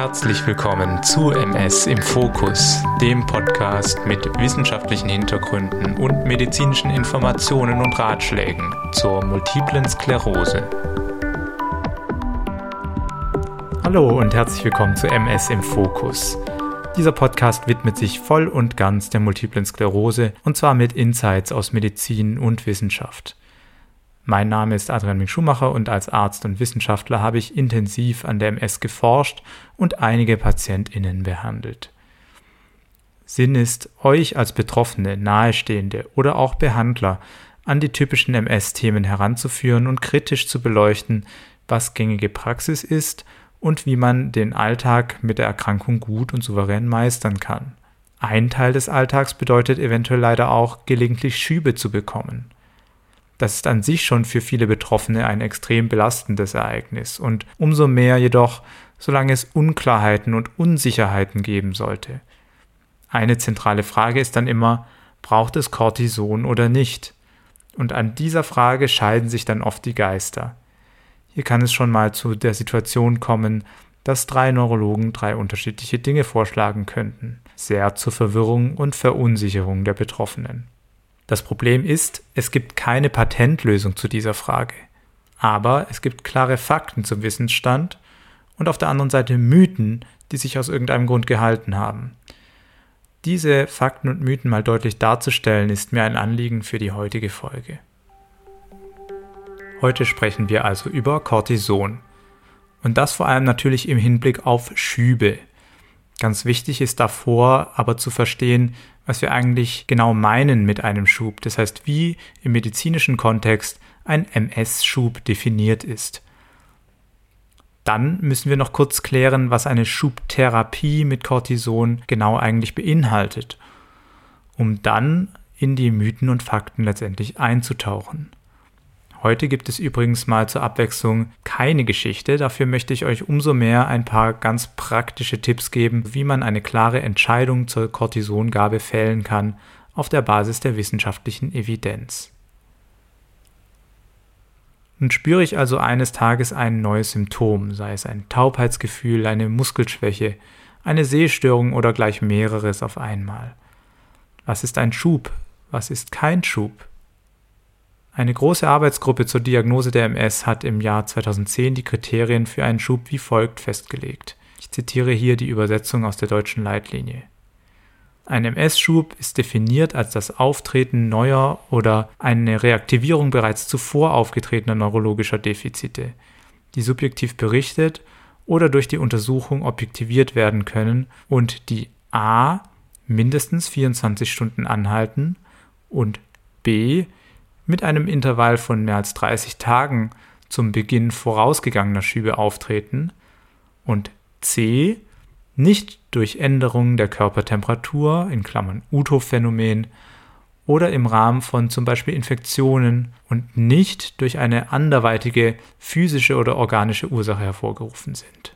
Herzlich willkommen zu MS im Fokus, dem Podcast mit wissenschaftlichen Hintergründen und medizinischen Informationen und Ratschlägen zur multiplen Sklerose. Hallo und herzlich willkommen zu MS im Fokus. Dieser Podcast widmet sich voll und ganz der multiplen Sklerose und zwar mit Insights aus Medizin und Wissenschaft. Mein Name ist Adrian Ming Schumacher und als Arzt und Wissenschaftler habe ich intensiv an der MS geforscht und einige PatientInnen behandelt. Sinn ist, euch als Betroffene, Nahestehende oder auch Behandler an die typischen MS-Themen heranzuführen und kritisch zu beleuchten, was gängige Praxis ist und wie man den Alltag mit der Erkrankung gut und souverän meistern kann. Ein Teil des Alltags bedeutet eventuell leider auch, gelegentlich Schübe zu bekommen. Das ist an sich schon für viele Betroffene ein extrem belastendes Ereignis und umso mehr jedoch, solange es Unklarheiten und Unsicherheiten geben sollte. Eine zentrale Frage ist dann immer, braucht es Cortison oder nicht? Und an dieser Frage scheiden sich dann oft die Geister. Hier kann es schon mal zu der Situation kommen, dass drei Neurologen drei unterschiedliche Dinge vorschlagen könnten, sehr zur Verwirrung und Verunsicherung der Betroffenen. Das Problem ist, es gibt keine Patentlösung zu dieser Frage. Aber es gibt klare Fakten zum Wissensstand und auf der anderen Seite Mythen, die sich aus irgendeinem Grund gehalten haben. Diese Fakten und Mythen mal deutlich darzustellen, ist mir ein Anliegen für die heutige Folge. Heute sprechen wir also über Cortison. Und das vor allem natürlich im Hinblick auf Schübe. Ganz wichtig ist davor aber zu verstehen, was wir eigentlich genau meinen mit einem Schub, das heißt wie im medizinischen Kontext ein MS-Schub definiert ist. Dann müssen wir noch kurz klären, was eine Schubtherapie mit Cortison genau eigentlich beinhaltet, um dann in die Mythen und Fakten letztendlich einzutauchen. Heute gibt es übrigens mal zur Abwechslung keine Geschichte, dafür möchte ich euch umso mehr ein paar ganz praktische Tipps geben, wie man eine klare Entscheidung zur Cortisongabe fällen kann auf der Basis der wissenschaftlichen Evidenz. Nun spüre ich also eines Tages ein neues Symptom, sei es ein Taubheitsgefühl, eine Muskelschwäche, eine Sehstörung oder gleich mehreres auf einmal. Was ist ein Schub? Was ist kein Schub? Eine große Arbeitsgruppe zur Diagnose der MS hat im Jahr 2010 die Kriterien für einen Schub wie folgt festgelegt. Ich zitiere hier die Übersetzung aus der deutschen Leitlinie. Ein MS-Schub ist definiert als das Auftreten neuer oder eine Reaktivierung bereits zuvor aufgetretener neurologischer Defizite, die subjektiv berichtet oder durch die Untersuchung objektiviert werden können und die a. mindestens 24 Stunden anhalten und b mit einem Intervall von mehr als 30 Tagen zum Beginn vorausgegangener Schübe auftreten und c. nicht durch Änderungen der Körpertemperatur in Klammern Uto-Phänomen oder im Rahmen von zum Beispiel Infektionen und nicht durch eine anderweitige physische oder organische Ursache hervorgerufen sind.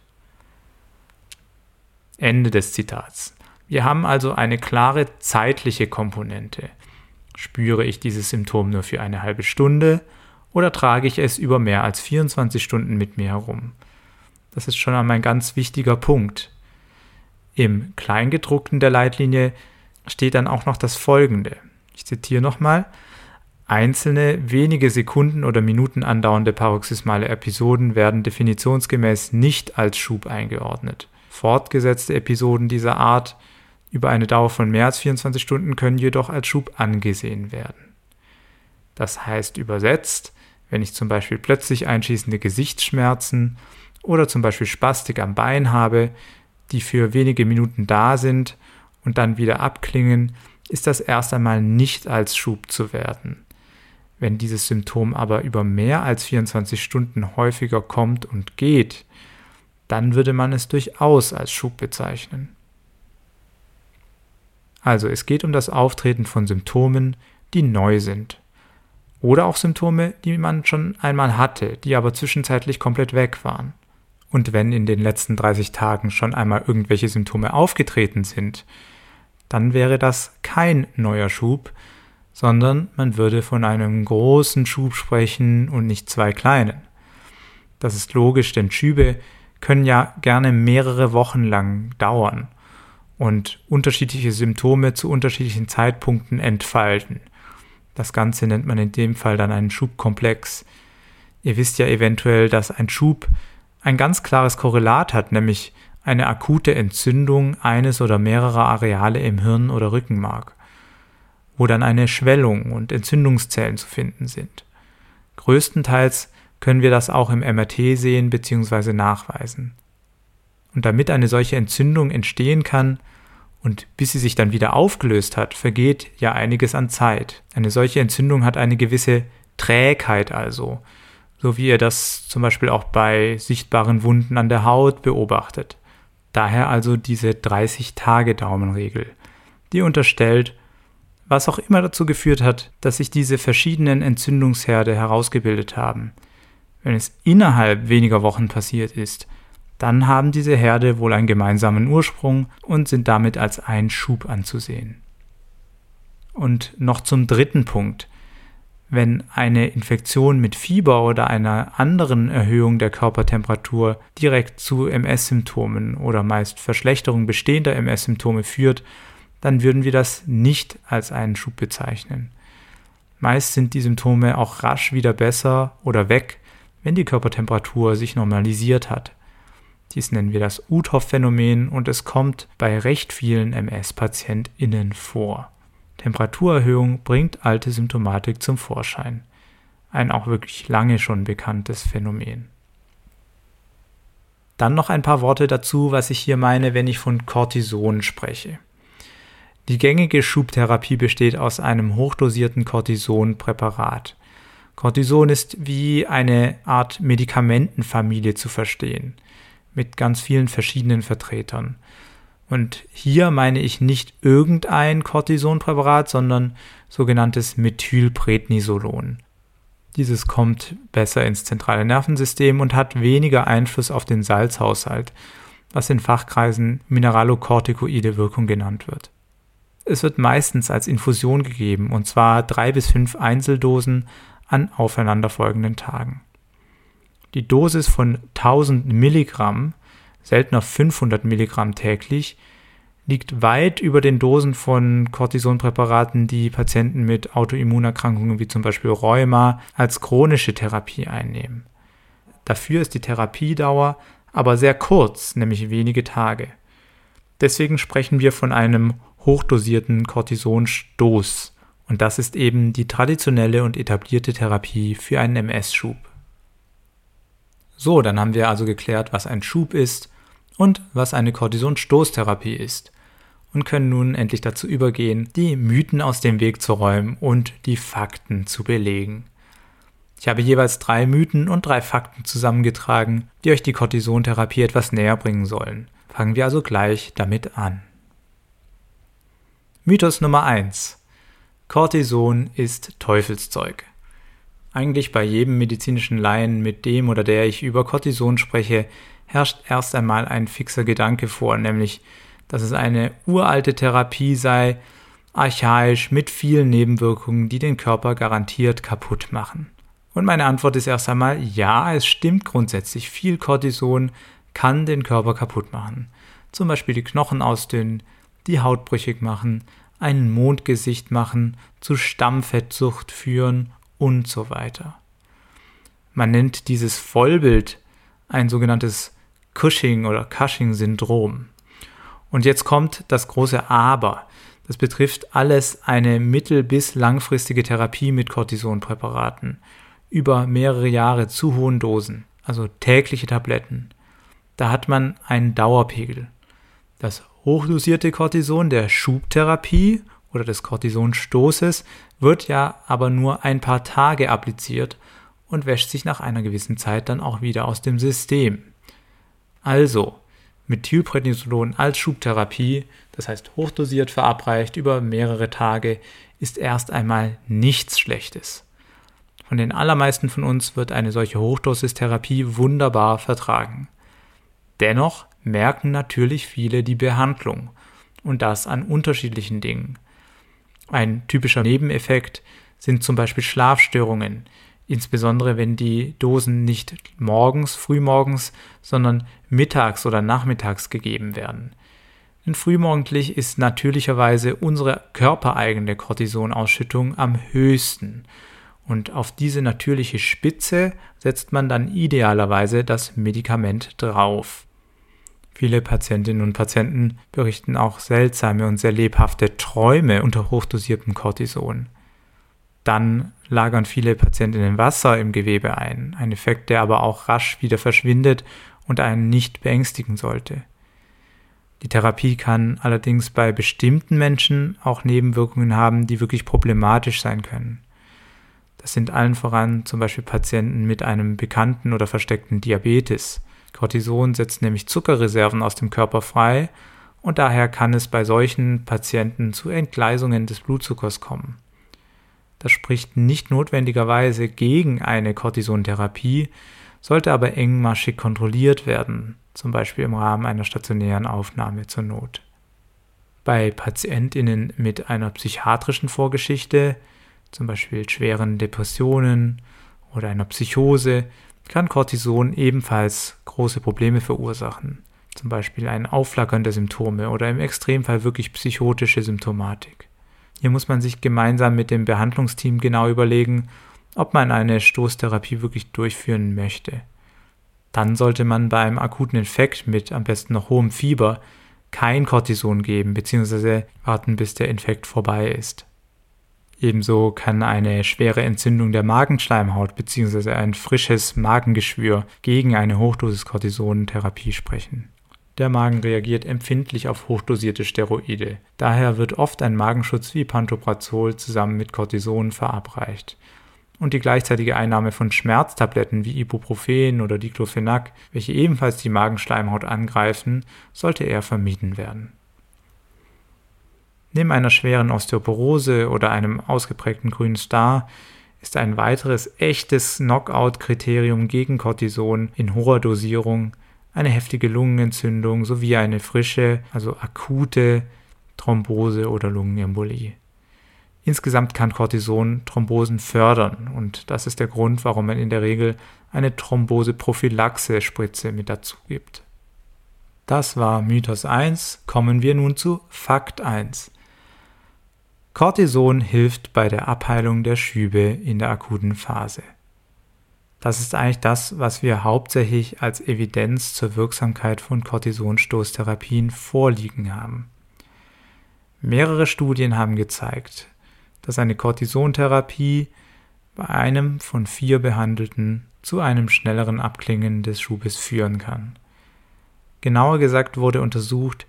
Ende des Zitats. Wir haben also eine klare zeitliche Komponente. Spüre ich dieses Symptom nur für eine halbe Stunde oder trage ich es über mehr als 24 Stunden mit mir herum? Das ist schon einmal ein ganz wichtiger Punkt. Im Kleingedruckten der Leitlinie steht dann auch noch das folgende. Ich zitiere nochmal. Einzelne wenige Sekunden oder Minuten andauernde paroxysmale Episoden werden definitionsgemäß nicht als Schub eingeordnet. Fortgesetzte Episoden dieser Art über eine Dauer von mehr als 24 Stunden können jedoch als Schub angesehen werden. Das heißt übersetzt, wenn ich zum Beispiel plötzlich einschießende Gesichtsschmerzen oder zum Beispiel Spastik am Bein habe, die für wenige Minuten da sind und dann wieder abklingen, ist das erst einmal nicht als Schub zu werden. Wenn dieses Symptom aber über mehr als 24 Stunden häufiger kommt und geht, dann würde man es durchaus als Schub bezeichnen. Also es geht um das Auftreten von Symptomen, die neu sind. Oder auch Symptome, die man schon einmal hatte, die aber zwischenzeitlich komplett weg waren. Und wenn in den letzten 30 Tagen schon einmal irgendwelche Symptome aufgetreten sind, dann wäre das kein neuer Schub, sondern man würde von einem großen Schub sprechen und nicht zwei kleinen. Das ist logisch, denn Schübe können ja gerne mehrere Wochen lang dauern und unterschiedliche Symptome zu unterschiedlichen Zeitpunkten entfalten. Das Ganze nennt man in dem Fall dann einen Schubkomplex. Ihr wisst ja eventuell, dass ein Schub ein ganz klares Korrelat hat, nämlich eine akute Entzündung eines oder mehrerer Areale im Hirn oder Rückenmark, wo dann eine Schwellung und Entzündungszellen zu finden sind. Größtenteils können wir das auch im MRT sehen bzw. nachweisen. Und damit eine solche Entzündung entstehen kann und bis sie sich dann wieder aufgelöst hat, vergeht ja einiges an Zeit. Eine solche Entzündung hat eine gewisse Trägheit also, so wie ihr das zum Beispiel auch bei sichtbaren Wunden an der Haut beobachtet. Daher also diese 30-Tage-Daumenregel, die unterstellt, was auch immer dazu geführt hat, dass sich diese verschiedenen Entzündungsherde herausgebildet haben. Wenn es innerhalb weniger Wochen passiert ist, dann haben diese Herde wohl einen gemeinsamen Ursprung und sind damit als ein Schub anzusehen. Und noch zum dritten Punkt. Wenn eine Infektion mit Fieber oder einer anderen Erhöhung der Körpertemperatur direkt zu MS-Symptomen oder meist Verschlechterung bestehender MS-Symptome führt, dann würden wir das nicht als einen Schub bezeichnen. Meist sind die Symptome auch rasch wieder besser oder weg, wenn die Körpertemperatur sich normalisiert hat. Dies nennen wir das Uthoff-Phänomen und es kommt bei recht vielen MS-PatientInnen vor. Temperaturerhöhung bringt alte Symptomatik zum Vorschein. Ein auch wirklich lange schon bekanntes Phänomen. Dann noch ein paar Worte dazu, was ich hier meine, wenn ich von Cortison spreche. Die gängige Schubtherapie besteht aus einem hochdosierten Cortisonpräparat. Cortison ist wie eine Art Medikamentenfamilie zu verstehen, mit ganz vielen verschiedenen Vertretern. Und hier meine ich nicht irgendein Cortisonpräparat, sondern sogenanntes Methylprednisolon. Dieses kommt besser ins zentrale Nervensystem und hat weniger Einfluss auf den Salzhaushalt, was in Fachkreisen mineralokortikoide Wirkung genannt wird. Es wird meistens als Infusion gegeben, und zwar drei bis fünf Einzeldosen an aufeinanderfolgenden Tagen. Die Dosis von 1000 Milligramm seltener 500 Milligramm täglich, liegt weit über den Dosen von Cortisonpräparaten, die Patienten mit Autoimmunerkrankungen wie zum Beispiel Rheuma als chronische Therapie einnehmen. Dafür ist die Therapiedauer aber sehr kurz, nämlich wenige Tage. Deswegen sprechen wir von einem hochdosierten Cortisonstoß und das ist eben die traditionelle und etablierte Therapie für einen MS-Schub. So, dann haben wir also geklärt, was ein Schub ist und was eine Cortisonstoßtherapie ist und können nun endlich dazu übergehen, die Mythen aus dem Weg zu räumen und die Fakten zu belegen. Ich habe jeweils drei Mythen und drei Fakten zusammengetragen, die euch die Cortisontherapie etwas näher bringen sollen. Fangen wir also gleich damit an. Mythos Nummer 1. Cortison ist Teufelszeug. Eigentlich bei jedem medizinischen Laien, mit dem oder der ich über Cortison spreche, herrscht erst einmal ein fixer Gedanke vor, nämlich, dass es eine uralte Therapie sei, archaisch mit vielen Nebenwirkungen, die den Körper garantiert kaputt machen. Und meine Antwort ist erst einmal, ja, es stimmt grundsätzlich, viel Cortison kann den Körper kaputt machen. Zum Beispiel die Knochen ausdünnen, die Haut brüchig machen, ein Mondgesicht machen, zu Stammfettsucht führen und so weiter. Man nennt dieses Vollbild ein sogenanntes Cushing oder Cushing-Syndrom. Und jetzt kommt das große Aber. Das betrifft alles eine mittel- bis langfristige Therapie mit Cortisonpräparaten über mehrere Jahre zu hohen Dosen, also tägliche Tabletten. Da hat man einen Dauerpegel. Das hochdosierte Cortison der Schubtherapie oder des Cortisonstoßes wird ja aber nur ein paar Tage appliziert und wäscht sich nach einer gewissen Zeit dann auch wieder aus dem System. Also, Methylprednisolon als Schubtherapie, das heißt hochdosiert verabreicht über mehrere Tage, ist erst einmal nichts Schlechtes. Von den allermeisten von uns wird eine solche Hochdosistherapie wunderbar vertragen. Dennoch merken natürlich viele die Behandlung und das an unterschiedlichen Dingen. Ein typischer Nebeneffekt sind zum Beispiel Schlafstörungen, insbesondere wenn die Dosen nicht morgens, frühmorgens, sondern mittags oder nachmittags gegeben werden. Denn frühmorgendlich ist natürlicherweise unsere körpereigene Cortisonausschüttung am höchsten. Und auf diese natürliche Spitze setzt man dann idealerweise das Medikament drauf. Viele Patientinnen und Patienten berichten auch seltsame und sehr lebhafte Träume unter hochdosiertem Cortison. Dann lagern viele Patientinnen Wasser im Gewebe ein, ein Effekt, der aber auch rasch wieder verschwindet und einen nicht beängstigen sollte. Die Therapie kann allerdings bei bestimmten Menschen auch Nebenwirkungen haben, die wirklich problematisch sein können. Das sind allen voran zum Beispiel Patienten mit einem bekannten oder versteckten Diabetes. Cortison setzt nämlich Zuckerreserven aus dem Körper frei und daher kann es bei solchen Patienten zu Entgleisungen des Blutzuckers kommen. Das spricht nicht notwendigerweise gegen eine Cortisontherapie, sollte aber engmaschig kontrolliert werden, zum Beispiel im Rahmen einer stationären Aufnahme zur Not. Bei Patientinnen mit einer psychiatrischen Vorgeschichte, zum Beispiel schweren Depressionen oder einer Psychose, kann Cortison ebenfalls große Probleme verursachen, zum Beispiel ein Aufflackern der Symptome oder im Extremfall wirklich psychotische Symptomatik. Hier muss man sich gemeinsam mit dem Behandlungsteam genau überlegen, ob man eine Stoßtherapie wirklich durchführen möchte. Dann sollte man bei einem akuten Infekt mit am besten noch hohem Fieber kein Cortison geben bzw. warten, bis der Infekt vorbei ist. Ebenso kann eine schwere Entzündung der Magenschleimhaut bzw. ein frisches Magengeschwür gegen eine Hochdosis Cortisonentherapie sprechen. Der Magen reagiert empfindlich auf hochdosierte Steroide. Daher wird oft ein Magenschutz wie Pantoprazol zusammen mit Cortison verabreicht. Und die gleichzeitige Einnahme von Schmerztabletten wie Ibuprofen oder Diclofenac, welche ebenfalls die Magenschleimhaut angreifen, sollte eher vermieden werden. Neben einer schweren Osteoporose oder einem ausgeprägten grünen Star ist ein weiteres echtes Knockout-Kriterium gegen Cortison in hoher Dosierung eine heftige Lungenentzündung sowie eine frische, also akute Thrombose oder Lungenembolie. Insgesamt kann Cortison Thrombosen fördern und das ist der Grund, warum man in der Regel eine Thromboseprophylaxe-Spritze mit dazu gibt. Das war Mythos 1, kommen wir nun zu Fakt 1. Cortison hilft bei der Abheilung der Schübe in der akuten Phase. Das ist eigentlich das, was wir hauptsächlich als Evidenz zur Wirksamkeit von Cortisonstoßtherapien vorliegen haben. Mehrere Studien haben gezeigt, dass eine Cortisontherapie bei einem von vier Behandelten zu einem schnelleren Abklingen des Schubes führen kann. Genauer gesagt wurde untersucht,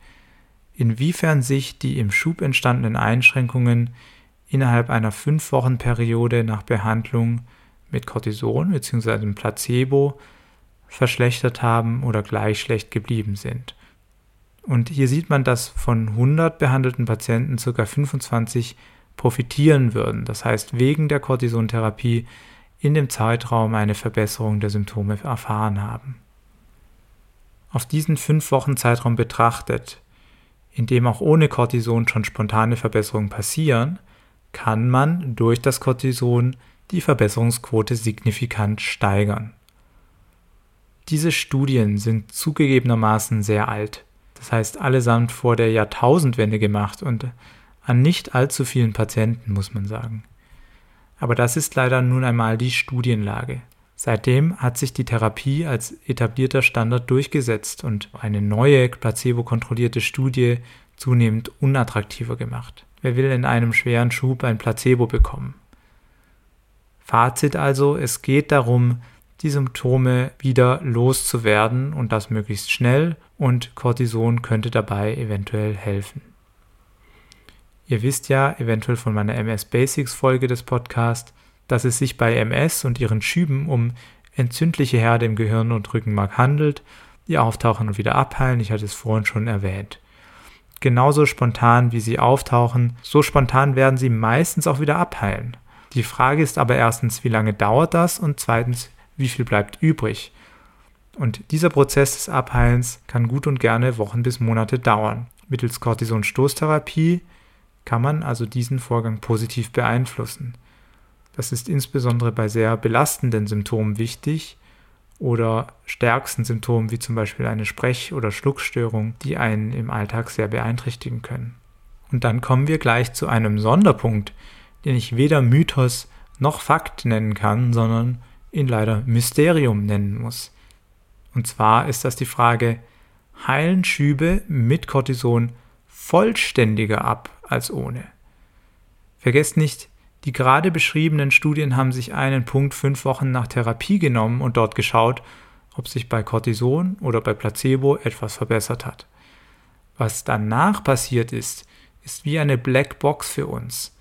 inwiefern sich die im Schub entstandenen Einschränkungen innerhalb einer fünf Wochen Periode nach Behandlung mit Cortison bzw. Placebo verschlechtert haben oder gleich schlecht geblieben sind. Und hier sieht man, dass von 100 behandelten Patienten ca. 25 profitieren würden, das heißt wegen der Cortisontherapie in dem Zeitraum eine Verbesserung der Symptome erfahren haben. Auf diesen fünf Wochen Zeitraum betrachtet, in dem auch ohne Cortison schon spontane Verbesserungen passieren, kann man durch das Cortison die Verbesserungsquote signifikant steigern. Diese Studien sind zugegebenermaßen sehr alt, das heißt allesamt vor der Jahrtausendwende gemacht und an nicht allzu vielen Patienten, muss man sagen. Aber das ist leider nun einmal die Studienlage. Seitdem hat sich die Therapie als etablierter Standard durchgesetzt und eine neue placebo-kontrollierte Studie zunehmend unattraktiver gemacht. Wer will in einem schweren Schub ein Placebo bekommen? Fazit also, es geht darum, die Symptome wieder loszuwerden und das möglichst schnell und Cortison könnte dabei eventuell helfen. Ihr wisst ja eventuell von meiner MS Basics Folge des Podcasts, dass es sich bei MS und ihren Schüben um entzündliche Herde im Gehirn und Rückenmark handelt, die auftauchen und wieder abheilen, ich hatte es vorhin schon erwähnt. Genauso spontan wie sie auftauchen, so spontan werden sie meistens auch wieder abheilen. Die Frage ist aber erstens, wie lange dauert das und zweitens, wie viel bleibt übrig. Und dieser Prozess des Abheilens kann gut und gerne Wochen bis Monate dauern. Mittels Cortison-Stoßtherapie kann man also diesen Vorgang positiv beeinflussen. Das ist insbesondere bei sehr belastenden Symptomen wichtig oder stärksten Symptomen wie zum Beispiel eine Sprech- oder Schluckstörung, die einen im Alltag sehr beeinträchtigen können. Und dann kommen wir gleich zu einem Sonderpunkt, den ich weder Mythos noch Fakt nennen kann, sondern ihn leider Mysterium nennen muss. Und zwar ist das die Frage, heilen Schübe mit Cortison vollständiger ab als ohne? Vergesst nicht, die gerade beschriebenen Studien haben sich einen Punkt fünf Wochen nach Therapie genommen und dort geschaut, ob sich bei Cortison oder bei Placebo etwas verbessert hat. Was danach passiert ist, ist wie eine Blackbox für uns.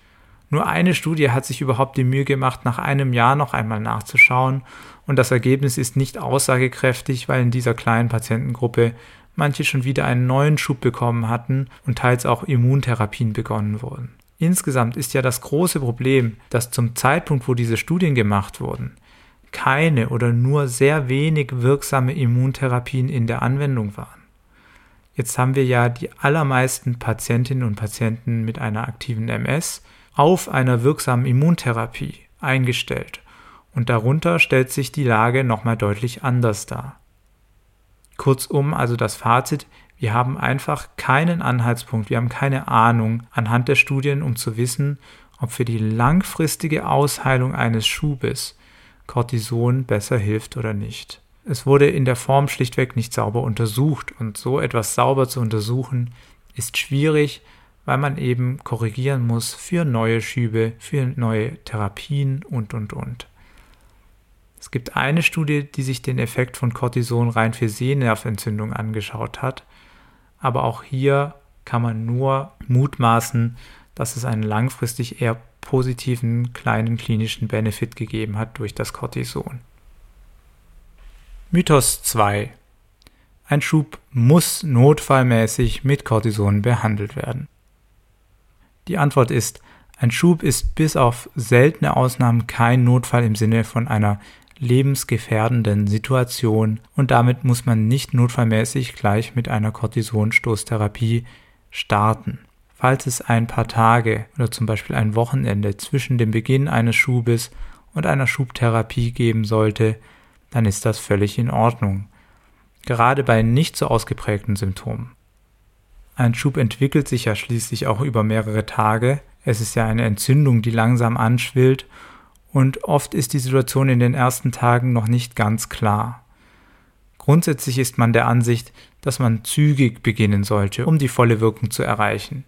Nur eine Studie hat sich überhaupt die Mühe gemacht, nach einem Jahr noch einmal nachzuschauen, und das Ergebnis ist nicht aussagekräftig, weil in dieser kleinen Patientengruppe manche schon wieder einen neuen Schub bekommen hatten und teils auch Immuntherapien begonnen wurden. Insgesamt ist ja das große Problem, dass zum Zeitpunkt, wo diese Studien gemacht wurden, keine oder nur sehr wenig wirksame Immuntherapien in der Anwendung waren. Jetzt haben wir ja die allermeisten Patientinnen und Patienten mit einer aktiven MS auf einer wirksamen Immuntherapie eingestellt und darunter stellt sich die Lage nochmal deutlich anders dar. Kurzum, also das Fazit, wir haben einfach keinen Anhaltspunkt, wir haben keine Ahnung anhand der Studien, um zu wissen, ob für die langfristige Ausheilung eines Schubes Cortison besser hilft oder nicht. Es wurde in der Form schlichtweg nicht sauber untersucht und so etwas sauber zu untersuchen ist schwierig, weil man eben korrigieren muss für neue Schübe, für neue Therapien und und und. Es gibt eine Studie, die sich den Effekt von Cortison rein für Sehnerventzündung angeschaut hat aber auch hier kann man nur mutmaßen, dass es einen langfristig eher positiven kleinen klinischen Benefit gegeben hat durch das Cortison. Mythos 2. Ein Schub muss notfallmäßig mit Cortison behandelt werden. Die Antwort ist, ein Schub ist bis auf seltene Ausnahmen kein Notfall im Sinne von einer lebensgefährdenden Situation und damit muss man nicht notfallmäßig gleich mit einer Cortisonstoßtherapie starten. Falls es ein paar Tage oder zum Beispiel ein Wochenende zwischen dem Beginn eines Schubes und einer Schubtherapie geben sollte, dann ist das völlig in Ordnung. Gerade bei nicht so ausgeprägten Symptomen. Ein Schub entwickelt sich ja schließlich auch über mehrere Tage. Es ist ja eine Entzündung, die langsam anschwillt und oft ist die Situation in den ersten Tagen noch nicht ganz klar. Grundsätzlich ist man der Ansicht, dass man zügig beginnen sollte, um die volle Wirkung zu erreichen.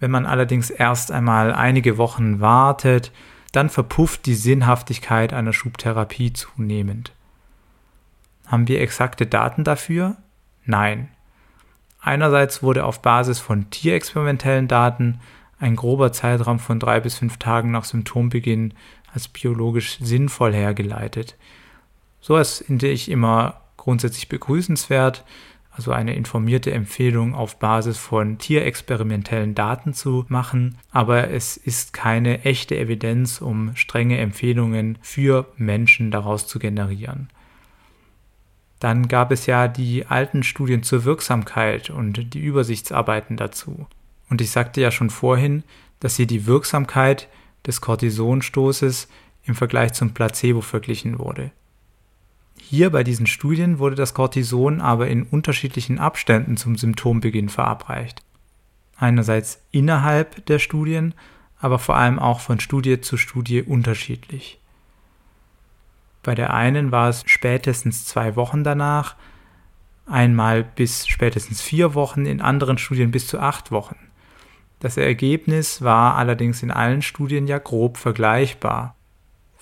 Wenn man allerdings erst einmal einige Wochen wartet, dann verpufft die Sinnhaftigkeit einer Schubtherapie zunehmend. Haben wir exakte Daten dafür? Nein. Einerseits wurde auf Basis von tierexperimentellen Daten ein grober Zeitraum von drei bis fünf Tagen nach Symptombeginn als biologisch sinnvoll hergeleitet. So etwas finde ich immer grundsätzlich begrüßenswert, also eine informierte Empfehlung auf Basis von tierexperimentellen Daten zu machen, aber es ist keine echte Evidenz, um strenge Empfehlungen für Menschen daraus zu generieren. Dann gab es ja die alten Studien zur Wirksamkeit und die Übersichtsarbeiten dazu. Und ich sagte ja schon vorhin, dass hier die Wirksamkeit des Cortisonstoßes im Vergleich zum Placebo verglichen wurde. Hier bei diesen Studien wurde das Cortison aber in unterschiedlichen Abständen zum Symptombeginn verabreicht. Einerseits innerhalb der Studien, aber vor allem auch von Studie zu Studie unterschiedlich. Bei der einen war es spätestens zwei Wochen danach, einmal bis spätestens vier Wochen, in anderen Studien bis zu acht Wochen. Das Ergebnis war allerdings in allen Studien ja grob vergleichbar.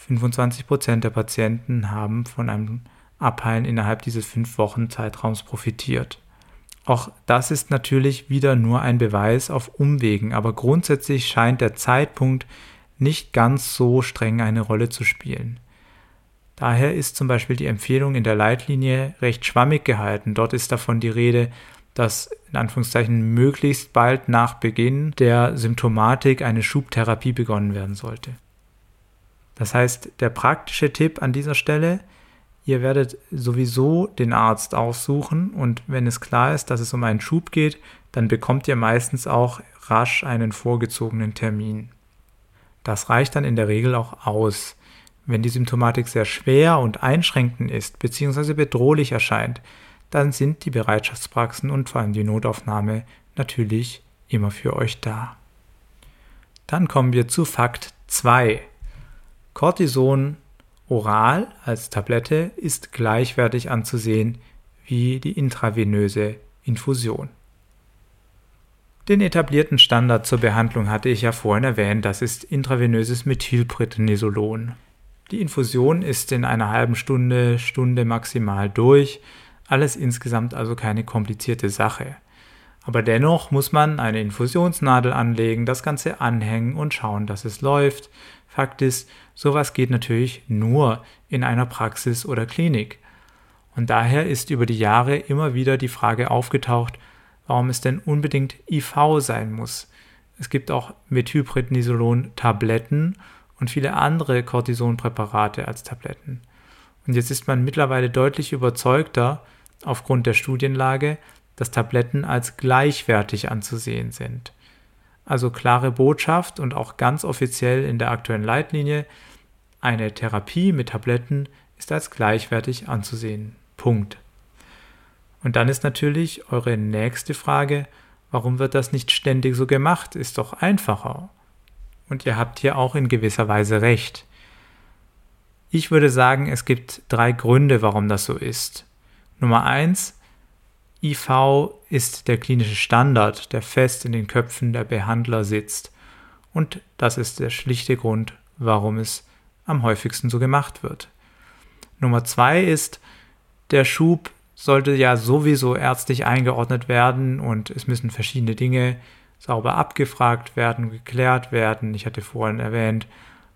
25% der Patienten haben von einem Abheilen innerhalb dieses fünf Wochen Zeitraums profitiert. Auch das ist natürlich wieder nur ein Beweis auf Umwegen, aber grundsätzlich scheint der Zeitpunkt nicht ganz so streng eine Rolle zu spielen. Daher ist zum Beispiel die Empfehlung in der Leitlinie recht schwammig gehalten. Dort ist davon die Rede, dass in Anführungszeichen möglichst bald nach Beginn der Symptomatik eine Schubtherapie begonnen werden sollte. Das heißt, der praktische Tipp an dieser Stelle, ihr werdet sowieso den Arzt aussuchen und wenn es klar ist, dass es um einen Schub geht, dann bekommt ihr meistens auch rasch einen vorgezogenen Termin. Das reicht dann in der Regel auch aus. Wenn die Symptomatik sehr schwer und einschränkend ist bzw. bedrohlich erscheint, dann sind die Bereitschaftspraxen und vor allem die Notaufnahme natürlich immer für euch da. Dann kommen wir zu Fakt 2. Cortison oral als Tablette ist gleichwertig anzusehen wie die intravenöse Infusion. Den etablierten Standard zur Behandlung hatte ich ja vorhin erwähnt, das ist intravenöses Methylprednisolon. Die Infusion ist in einer halben Stunde, Stunde maximal durch, alles insgesamt also keine komplizierte Sache. Aber dennoch muss man eine Infusionsnadel anlegen, das Ganze anhängen und schauen, dass es läuft. Fakt ist, sowas geht natürlich nur in einer Praxis oder Klinik. Und daher ist über die Jahre immer wieder die Frage aufgetaucht, warum es denn unbedingt IV sein muss. Es gibt auch Methylprednisolon-Tabletten und viele andere Cortisonpräparate als Tabletten. Und jetzt ist man mittlerweile deutlich überzeugter, aufgrund der Studienlage, dass Tabletten als gleichwertig anzusehen sind. Also klare Botschaft und auch ganz offiziell in der aktuellen Leitlinie, eine Therapie mit Tabletten ist als gleichwertig anzusehen. Punkt. Und dann ist natürlich eure nächste Frage, warum wird das nicht ständig so gemacht? Ist doch einfacher. Und ihr habt hier auch in gewisser Weise recht. Ich würde sagen, es gibt drei Gründe, warum das so ist. Nummer eins, IV ist der klinische Standard, der fest in den Köpfen der Behandler sitzt. Und das ist der schlichte Grund, warum es am häufigsten so gemacht wird. Nummer zwei ist, der Schub sollte ja sowieso ärztlich eingeordnet werden und es müssen verschiedene Dinge sauber abgefragt werden, geklärt werden. Ich hatte vorhin erwähnt,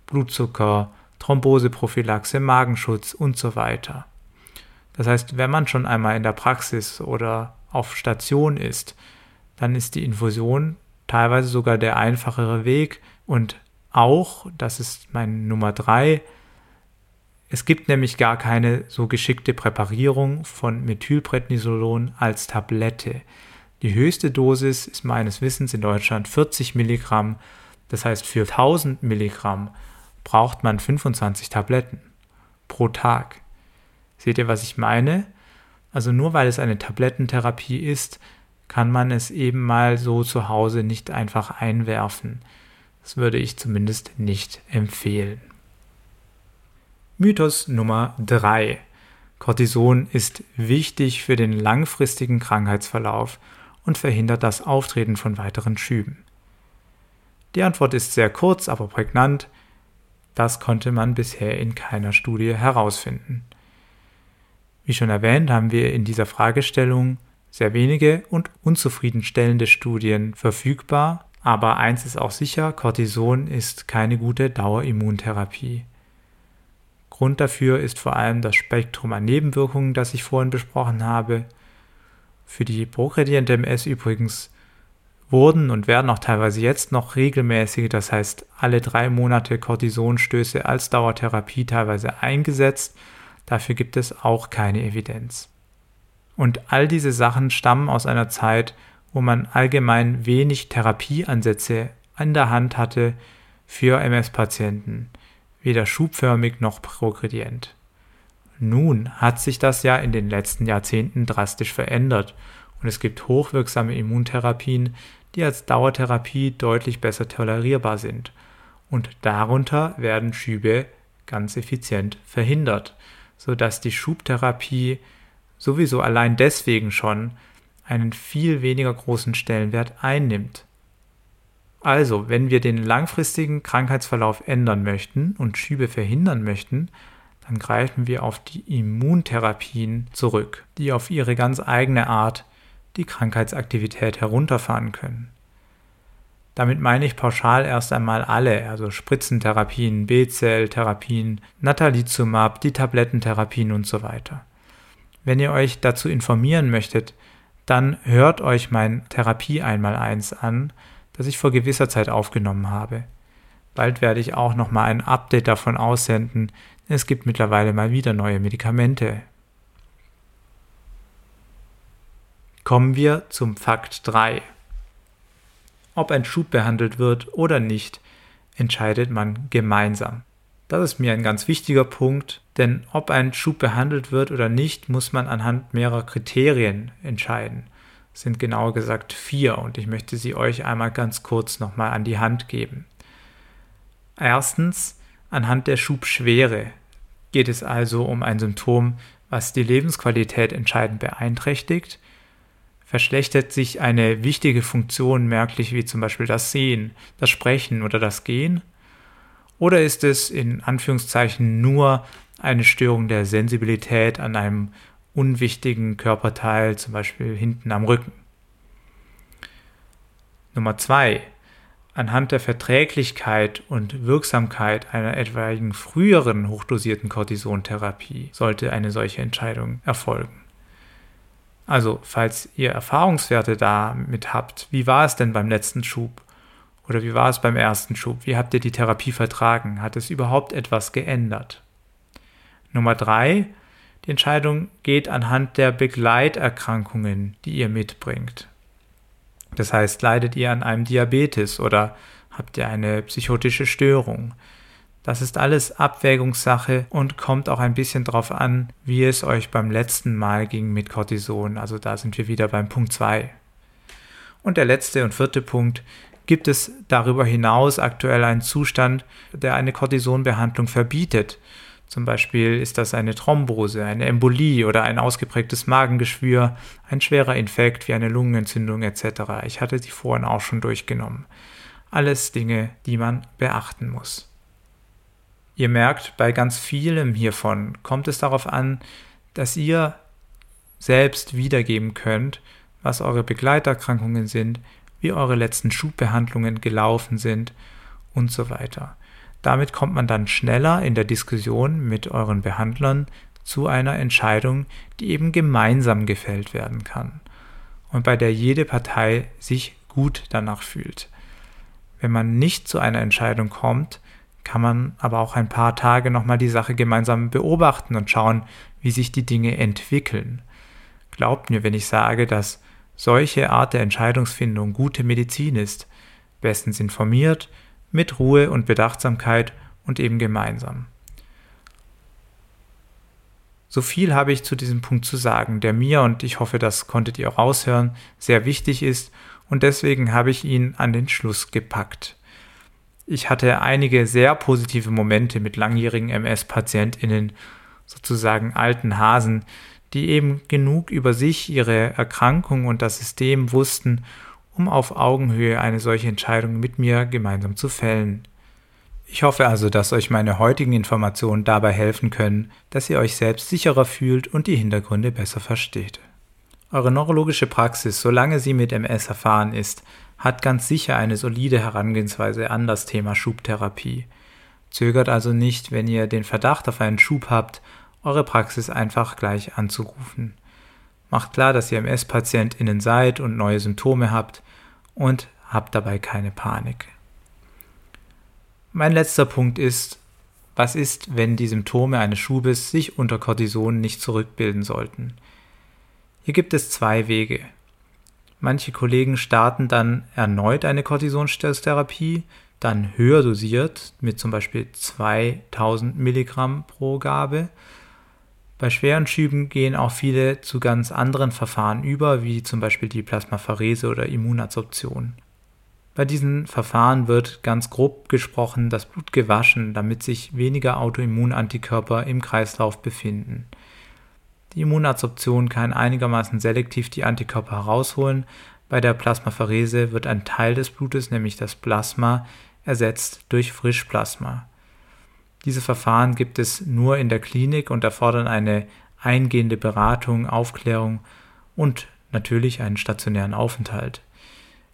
Blutzucker, Thromboseprophylaxe, Magenschutz und so weiter. Das heißt, wenn man schon einmal in der Praxis oder auf Station ist, dann ist die Infusion teilweise sogar der einfachere Weg und auch, das ist mein Nummer drei, es gibt nämlich gar keine so geschickte Präparierung von Methylprednisolon als Tablette. Die höchste Dosis ist meines Wissens in Deutschland 40 Milligramm. Das heißt, für 1000 Milligramm braucht man 25 Tabletten pro Tag. Seht ihr, was ich meine? Also nur weil es eine Tablettentherapie ist, kann man es eben mal so zu Hause nicht einfach einwerfen. Das würde ich zumindest nicht empfehlen. Mythos Nummer 3. Cortison ist wichtig für den langfristigen Krankheitsverlauf und verhindert das Auftreten von weiteren Schüben. Die Antwort ist sehr kurz, aber prägnant. Das konnte man bisher in keiner Studie herausfinden. Wie schon erwähnt, haben wir in dieser Fragestellung sehr wenige und unzufriedenstellende Studien verfügbar, aber eins ist auch sicher, Cortison ist keine gute Dauerimmuntherapie. Grund dafür ist vor allem das Spektrum an Nebenwirkungen, das ich vorhin besprochen habe. Für die progrediente MS übrigens wurden und werden auch teilweise jetzt noch regelmäßig, das heißt alle drei Monate Cortisonstöße als Dauertherapie teilweise eingesetzt Dafür gibt es auch keine Evidenz. Und all diese Sachen stammen aus einer Zeit, wo man allgemein wenig Therapieansätze an der Hand hatte für MS-Patienten, weder schubförmig noch progredient. Nun hat sich das ja in den letzten Jahrzehnten drastisch verändert und es gibt hochwirksame Immuntherapien, die als Dauertherapie deutlich besser tolerierbar sind. Und darunter werden Schübe ganz effizient verhindert sodass die Schubtherapie sowieso allein deswegen schon einen viel weniger großen Stellenwert einnimmt. Also, wenn wir den langfristigen Krankheitsverlauf ändern möchten und Schübe verhindern möchten, dann greifen wir auf die Immuntherapien zurück, die auf ihre ganz eigene Art die Krankheitsaktivität herunterfahren können. Damit meine ich pauschal erst einmal alle, also Spritzentherapien, B-Zell-Therapien, Natalizumab, die Tablettentherapien und so weiter. Wenn ihr euch dazu informieren möchtet, dann hört euch mein Therapie einmal eins an, das ich vor gewisser Zeit aufgenommen habe. Bald werde ich auch nochmal ein Update davon aussenden, denn es gibt mittlerweile mal wieder neue Medikamente. Kommen wir zum Fakt 3. Ob ein Schub behandelt wird oder nicht, entscheidet man gemeinsam. Das ist mir ein ganz wichtiger Punkt, denn ob ein Schub behandelt wird oder nicht, muss man anhand mehrerer Kriterien entscheiden. Es sind genauer gesagt vier und ich möchte sie euch einmal ganz kurz nochmal an die Hand geben. Erstens, anhand der Schubschwere geht es also um ein Symptom, was die Lebensqualität entscheidend beeinträchtigt. Verschlechtert sich eine wichtige Funktion merklich wie zum Beispiel das Sehen, das Sprechen oder das Gehen? Oder ist es in Anführungszeichen nur eine Störung der Sensibilität an einem unwichtigen Körperteil, zum Beispiel hinten am Rücken? Nummer zwei. Anhand der Verträglichkeit und Wirksamkeit einer etwaigen früheren hochdosierten Cortisontherapie sollte eine solche Entscheidung erfolgen. Also, falls ihr Erfahrungswerte damit habt, wie war es denn beim letzten Schub? Oder wie war es beim ersten Schub? Wie habt ihr die Therapie vertragen? Hat es überhaupt etwas geändert? Nummer drei, die Entscheidung geht anhand der Begleiterkrankungen, die ihr mitbringt. Das heißt, leidet ihr an einem Diabetes oder habt ihr eine psychotische Störung? Das ist alles Abwägungssache und kommt auch ein bisschen darauf an, wie es euch beim letzten Mal ging mit Cortison. Also da sind wir wieder beim Punkt 2. Und der letzte und vierte Punkt, Gibt es darüber hinaus aktuell einen Zustand, der eine Cortisonbehandlung verbietet? Zum Beispiel ist das eine Thrombose, eine Embolie oder ein ausgeprägtes Magengeschwür, ein schwerer Infekt wie eine Lungenentzündung etc. Ich hatte die vorhin auch schon durchgenommen. Alles Dinge, die man beachten muss. Ihr merkt, bei ganz vielem hiervon kommt es darauf an, dass ihr selbst wiedergeben könnt, was eure Begleiterkrankungen sind, wie eure letzten Schubbehandlungen gelaufen sind und so weiter. Damit kommt man dann schneller in der Diskussion mit euren Behandlern zu einer Entscheidung, die eben gemeinsam gefällt werden kann und bei der jede Partei sich gut danach fühlt. Wenn man nicht zu einer Entscheidung kommt, kann man aber auch ein paar Tage nochmal die Sache gemeinsam beobachten und schauen, wie sich die Dinge entwickeln. Glaubt mir, wenn ich sage, dass solche Art der Entscheidungsfindung gute Medizin ist, bestens informiert, mit Ruhe und Bedachtsamkeit und eben gemeinsam. So viel habe ich zu diesem Punkt zu sagen, der mir, und ich hoffe, das konntet ihr auch raushören, sehr wichtig ist und deswegen habe ich ihn an den Schluss gepackt. Ich hatte einige sehr positive Momente mit langjährigen MS-PatientInnen, sozusagen alten Hasen, die eben genug über sich, ihre Erkrankung und das System wussten, um auf Augenhöhe eine solche Entscheidung mit mir gemeinsam zu fällen. Ich hoffe also, dass euch meine heutigen Informationen dabei helfen können, dass ihr euch selbst sicherer fühlt und die Hintergründe besser versteht. Eure neurologische Praxis, solange sie mit MS erfahren ist, hat ganz sicher eine solide Herangehensweise an das Thema Schubtherapie. Zögert also nicht, wenn ihr den Verdacht auf einen Schub habt eure Praxis einfach gleich anzurufen. Macht klar, dass ihr MS-PatientInnen seid und neue Symptome habt und habt dabei keine Panik. Mein letzter Punkt ist, was ist, wenn die Symptome eines Schubes sich unter Cortison nicht zurückbilden sollten? Hier gibt es zwei Wege. Manche Kollegen starten dann erneut eine Cortisonstoßtherapie, dann höher dosiert mit zum Beispiel 2000 Milligramm pro Gabe bei schweren Schüben gehen auch viele zu ganz anderen Verfahren über, wie zum Beispiel die Plasmapherese oder Immunadsorption. Bei diesen Verfahren wird ganz grob gesprochen das Blut gewaschen, damit sich weniger Autoimmunantikörper im Kreislauf befinden. Die Immunadsorption kann einigermaßen selektiv die Antikörper herausholen. Bei der Plasmapherese wird ein Teil des Blutes, nämlich das Plasma, ersetzt durch Frischplasma. Diese Verfahren gibt es nur in der Klinik und erfordern eine eingehende Beratung, Aufklärung und natürlich einen stationären Aufenthalt.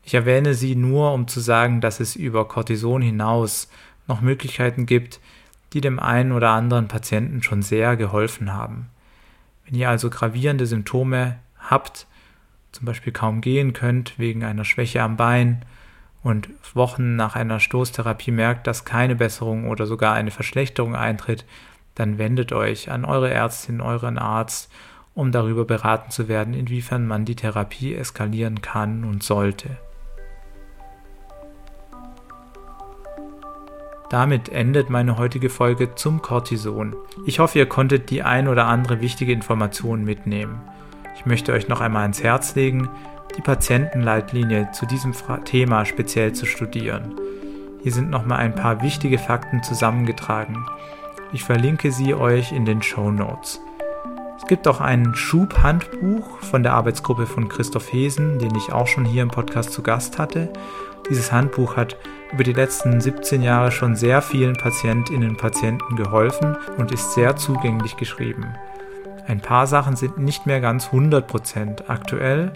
Ich erwähne sie nur, um zu sagen, dass es über Cortison hinaus noch Möglichkeiten gibt, die dem einen oder anderen Patienten schon sehr geholfen haben. Wenn ihr also gravierende Symptome habt, zum Beispiel kaum gehen könnt wegen einer Schwäche am Bein und Wochen nach einer Stoßtherapie merkt, dass keine Besserung oder sogar eine Verschlechterung eintritt, dann wendet euch an eure Ärztin, euren Arzt, um darüber beraten zu werden, inwiefern man die Therapie eskalieren kann und sollte. Damit endet meine heutige Folge zum Cortison. Ich hoffe, ihr konntet die ein oder andere wichtige Information mitnehmen. Ich möchte euch noch einmal ans Herz legen, die Patientenleitlinie zu diesem Thema speziell zu studieren. Hier sind nochmal ein paar wichtige Fakten zusammengetragen. Ich verlinke sie euch in den Show Notes. Es gibt auch ein Schubhandbuch von der Arbeitsgruppe von Christoph Hesen, den ich auch schon hier im Podcast zu Gast hatte. Dieses Handbuch hat über die letzten 17 Jahre schon sehr vielen Patientinnen und Patienten geholfen und ist sehr zugänglich geschrieben. Ein paar Sachen sind nicht mehr ganz 100% aktuell,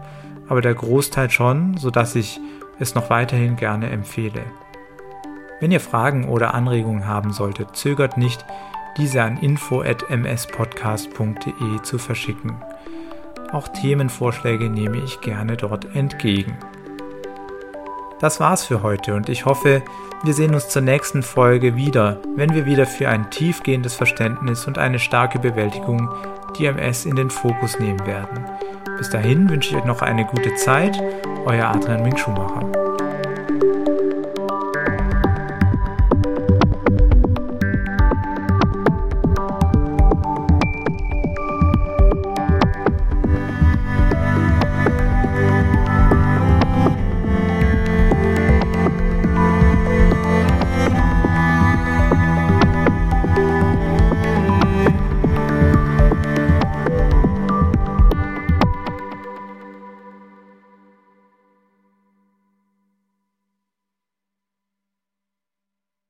aber der Großteil schon, sodass ich es noch weiterhin gerne empfehle. Wenn ihr Fragen oder Anregungen haben solltet, zögert nicht, diese an info@mspodcast.de zu verschicken. Auch Themenvorschläge nehme ich gerne dort entgegen. Das war's für heute und ich hoffe, wir sehen uns zur nächsten Folge wieder, wenn wir wieder für ein tiefgehendes Verständnis und eine starke Bewältigung die MS in den Fokus nehmen werden. Bis dahin wünsche ich euch noch eine gute Zeit, euer Adrian Ming Schumacher.